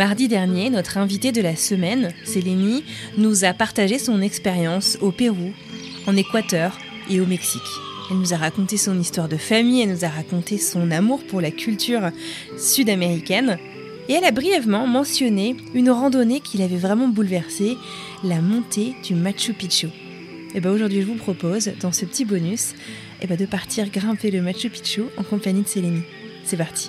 Mardi dernier, notre invitée de la semaine, Sélénie, nous a partagé son expérience au Pérou, en Équateur et au Mexique. Elle nous a raconté son histoire de famille, elle nous a raconté son amour pour la culture sud-américaine et elle a brièvement mentionné une randonnée qui l'avait vraiment bouleversée, la montée du Machu Picchu. Et ben aujourd'hui, je vous propose, dans ce petit bonus, et ben de partir grimper le Machu Picchu en compagnie de Sélénie. C'est parti.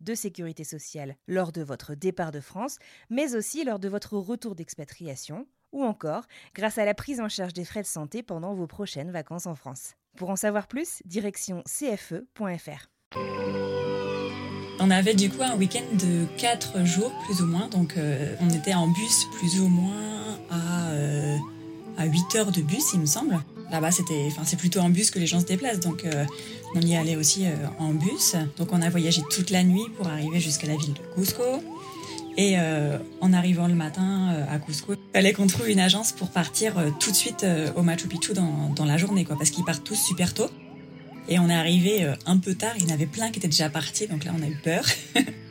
de sécurité sociale lors de votre départ de France, mais aussi lors de votre retour d'expatriation, ou encore grâce à la prise en charge des frais de santé pendant vos prochaines vacances en France. Pour en savoir plus, direction cfe.fr. On avait du coup un week-end de 4 jours plus ou moins, donc euh, on était en bus plus ou moins à, euh, à 8 heures de bus il me semble. Là-bas c'était, enfin c'est plutôt en bus que les gens se déplacent, donc euh, on y allait aussi euh, en bus. Donc on a voyagé toute la nuit pour arriver jusqu'à la ville de Cusco. Et euh, en arrivant le matin euh, à Cusco, il fallait qu'on trouve une agence pour partir euh, tout de suite euh, au Machu Picchu dans, dans la journée, quoi, parce qu'ils partent tous super tôt. Et on est arrivé un peu tard, il y en avait plein qui étaient déjà partis, donc là on a eu peur.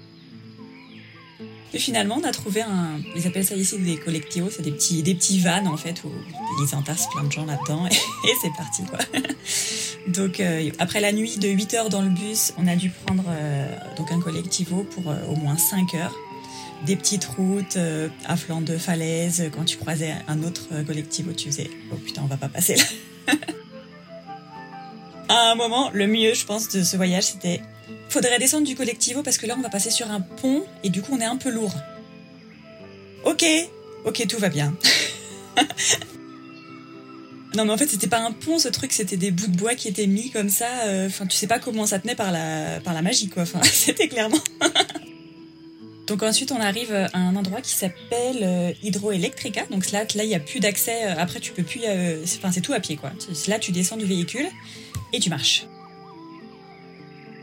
Et finalement, on a trouvé un, ils appellent ça ici des collectivos, c'est des petits, des petits vannes en fait où ils entassent plein de gens là-dedans et, c'est parti quoi. Donc euh, après la nuit de 8 heures dans le bus, on a dû prendre euh, donc un collectivo pour euh, au moins 5 heures. Des petites routes euh, à flanc de falaise. Quand tu croisais un autre euh, collectivo, tu faisais oh putain, on va pas passer là. à un moment, le mieux, je pense, de ce voyage, c'était faudrait descendre du collectivo parce que là, on va passer sur un pont et du coup, on est un peu lourd. Ok, ok, tout va bien. non, mais en fait, c'était pas un pont, ce truc, c'était des bouts de bois qui étaient mis comme ça. euh, Enfin, tu sais pas comment ça tenait par la, par la magie, quoi. Enfin, c'était clairement. Donc ensuite, on arrive à un endroit qui s'appelle euh, Hydroelectrica. Donc là, là, il y a plus d'accès. euh, Après, tu peux plus. Enfin, c'est tout à pied, quoi. Là, tu descends du véhicule et tu marches.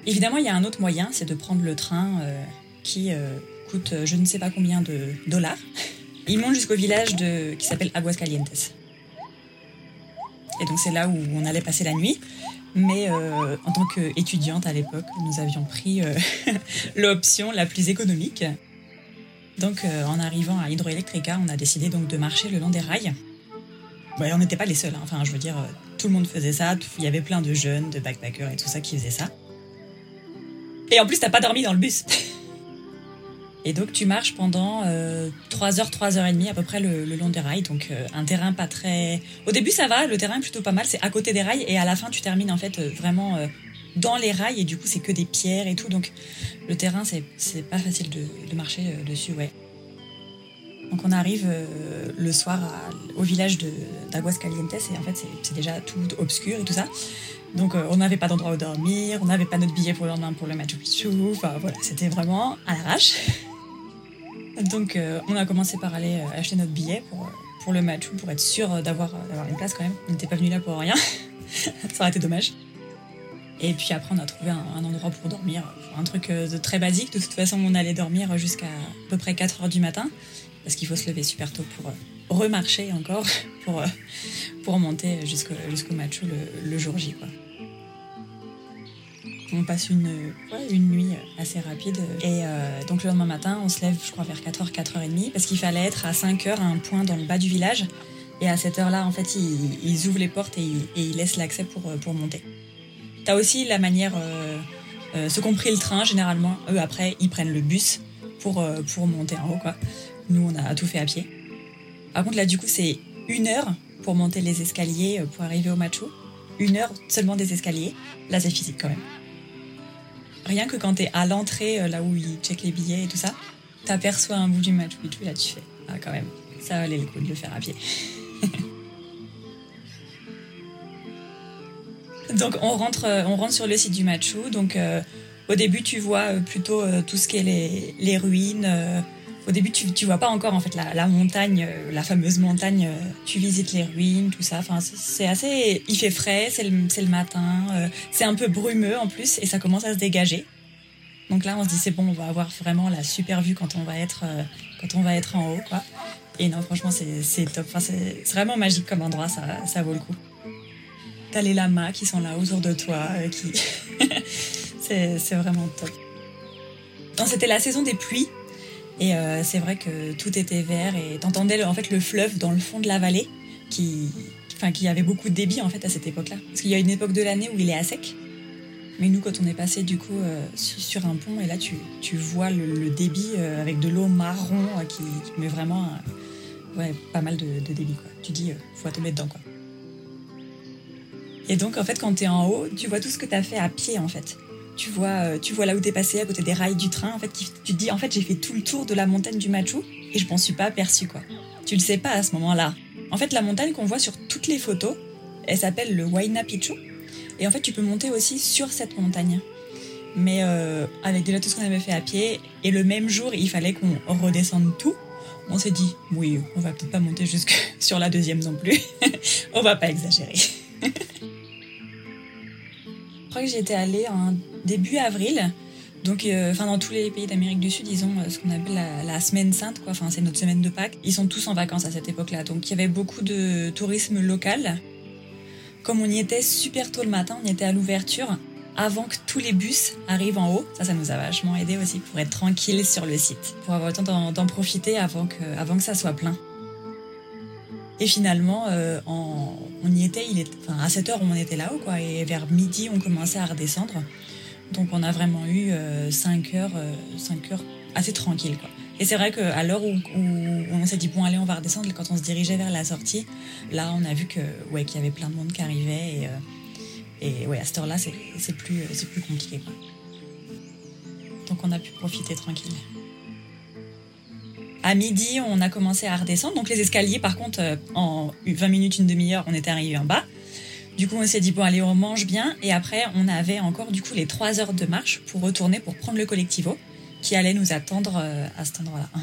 Évidemment, il y a un autre moyen, c'est de prendre le train euh, qui euh, coûte euh, je ne sais pas combien de dollars. Il monte jusqu'au village de, qui s'appelle Aguascalientes. Et donc c'est là où on allait passer la nuit. Mais euh, en tant qu'étudiante à l'époque, nous avions pris euh, l'option la plus économique. Donc euh, en arrivant à Hydroelectrica, on a décidé donc de marcher le long des rails. Ouais, on n'était pas les seuls, hein. enfin je veux dire, tout le monde faisait ça, il y avait plein de jeunes, de backpackers et tout ça qui faisaient ça. Et en plus, t'as pas dormi dans le bus. Et donc, tu marches pendant euh, 3 heures, 3 heures et demie à peu près le, long des rails. Donc, euh, un terrain pas très. Au début, ça va, le terrain est plutôt pas mal. C'est à côté des rails. Et à la fin, tu termines en fait euh, vraiment euh, dans les rails. Et du coup, c'est que des pierres et tout. Donc, le terrain, c'est pas facile de, marcher dessus, ouais. Donc, on arrive euh, le soir au village d'Aguascalientes. Et en fait, c'est- déjà tout obscur et tout ça. Donc euh, on n'avait pas d'endroit où dormir, on n'avait pas notre billet pour le lendemain pour le Machu enfin voilà, c'était vraiment à l'arrache. Donc euh, on a commencé par aller acheter notre billet pour, le Machu, pour être sûr d'avoir une place quand même. On n'était pas venu là pour rien, ça aurait été dommage. Et puis après on a trouvé un, endroit pour dormir, un truc de très basique, de toute façon on allait dormir jusqu'à à peu près 4 heures du matin. Parce qu'il faut se lever super tôt pour remarcher encore, pour, pour monter jusqu'au jusqu'au match le, jour J. On passe une, une nuit assez rapide. Et donc le lendemain matin, on se lève, je crois, vers 4h, 4h30, parce qu'il fallait être à 5h à un point dans le bas du village. Et à cette heure-là, en fait, ils, ouvrent les portes et ils, laissent l'accès pour, pour monter. T'as aussi la manière, euh, euh, ceux qui ont pris le train, généralement, eux après, ils prennent le bus pour, euh, pour monter en haut, quoi. Nous, on a tout fait à pied. Par contre, là, du coup, c'est une heure pour monter les escaliers pour arriver au Machu. Une heure seulement des escaliers. Là, c'est physique quand même. Rien que quand t'es à l'entrée, là où ils checkent les billets et tout ça, t'aperçois un bout du Machu Picchu, là, tu fais, ah, quand même, ça valait le coup de le faire à pied. Donc on rentre, euh, on rentre sur le site du Machu. Donc euh, au début tu vois euh, plutôt tout ce qui est les ruines. Au début tu, tu vois pas encore en fait la, la montagne, la fameuse montagne. tu visites les ruines, tout ça. Enfin c'est assez, il fait frais, c'est le, le, matin, c'est un peu brumeux en plus et ça commence à se dégager. Donc là on se dit c'est bon, on va avoir vraiment la super vue quand on va être quand on va être en haut quoi. Et non franchement c'est top. Enfin, c'est vraiment magique comme endroit, ça, ça vaut le coup. T'as les lamas qui sont là autour de toi, euh, qui... c'est vraiment top. C'était la saison des pluies, et euh, c'est vrai que tout était vert, et t'entendais en fait le fleuve dans le fond de la vallée, qui, enfin, qui avait beaucoup de débit en fait à cette époque-là. Parce qu'il y a une époque de l'année où il est à sec, mais nous, quand on est passé du coup euh, sur un pont, et là tu, tu vois le, débit avec de l'eau marron qui, met vraiment ouais, pas mal de, débit. Quoi. Tu dis, faut tomber dedans. Quoi. Et donc, en fait, quand tu es en haut, tu vois tout ce que tu as fait à pied, en fait. Tu vois, euh, tu vois là où tu es passé, à côté des rails du train. En fait, tu te dis, en fait, j'ai fait tout le tour de la montagne du Machu et je m'en suis pas aperçu, quoi. Tu le sais pas à ce moment-là. En fait, la montagne qu'on voit sur toutes les photos, elle s'appelle le Huayna Picchu. Et en fait, tu peux monter aussi sur cette montagne. Mais euh, avec déjà tout ce qu'on avait fait à pied, et le même jour, il fallait qu'on redescende tout. On s'est dit, oui, on va peut-être pas monter jusque sur la deuxième non plus. on va pas exagérer. Crois que j'étais allée en début avril. Donc, euh, enfin, dans tous les pays d'Amérique du Sud, ils ont euh, ce qu'on appelle la, semaine sainte, quoi. Enfin, c'est notre semaine de Pâques. Ils sont tous en vacances à cette époque-là. Donc, il y avait beaucoup de tourisme local. Comme on y était super tôt le matin, on y était à l'ouverture avant que tous les bus arrivent en haut. Ça, ça nous a vachement aidé aussi pour être tranquille sur le site, pour avoir le temps d'en profiter avant que, avant que ça soit plein. Et finalement, euh, on y était, il est, enfin, à 7 heures, on était là-haut, quoi. Et vers midi, on commençait à redescendre. Donc, on a vraiment eu 5 euh, heures, 5 euh, heures assez tranquilles, quoi. Et c'est vrai qu'à l'heure où, on s'est dit, bon, allez, on va redescendre, quand on se dirigeait vers la sortie, là, on a vu que, ouais, qu'il y avait plein de monde qui arrivait. Et, et ouais, à cette heure-là, c'est plus, plus compliqué, quoi. Donc, on a pu profiter tranquille. À midi, on a commencé à redescendre. Donc les escaliers, par contre, euh, en 20 minutes, une demi-heure, on était arrivé en bas. Du coup, on s'est dit, bon, allez, on mange bien. Et après, on avait encore, du coup, les 3 heures de marche pour retourner, pour prendre le collectivo, qui allait nous attendre euh, à cet endroit-là.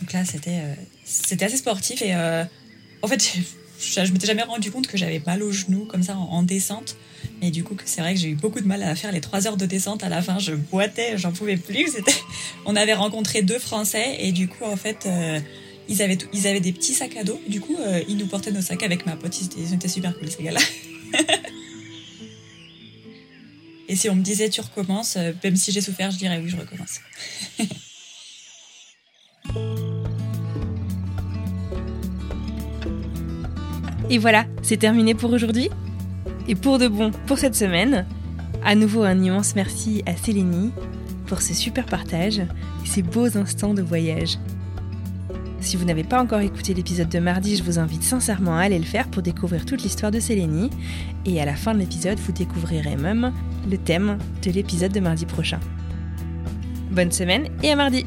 Donc là, c'était euh, c'était assez sportif. Et en fait, je, je m'étais jamais rendu compte que j'avais mal aux genoux, comme ça, en descente. Et du coup, c'est vrai que j'ai eu beaucoup de mal à faire les trois heures de descente. À la fin, je boitais, j'en pouvais plus. On avait rencontré deux Français et du coup, en fait, euh, ils, avaient ils avaient des petits sacs à dos. Du coup, euh, ils nous portaient nos sacs avec ma pote. Ils étaient, super cool, ces gars-là. et si on me disait tu recommences, euh, même si j'ai souffert, je dirais oui, je recommence. et voilà, c'est terminé pour aujourd'hui. Et pour de bon, pour cette semaine, à nouveau un immense merci à Célénie pour ce super partage et ces beaux instants de voyage. Si vous n'avez pas encore écouté l'épisode de mardi, je vous invite sincèrement à aller le faire pour découvrir toute l'histoire de Célénie. Et à la fin de l'épisode, vous découvrirez même le thème de l'épisode de mardi prochain. Bonne semaine et à mardi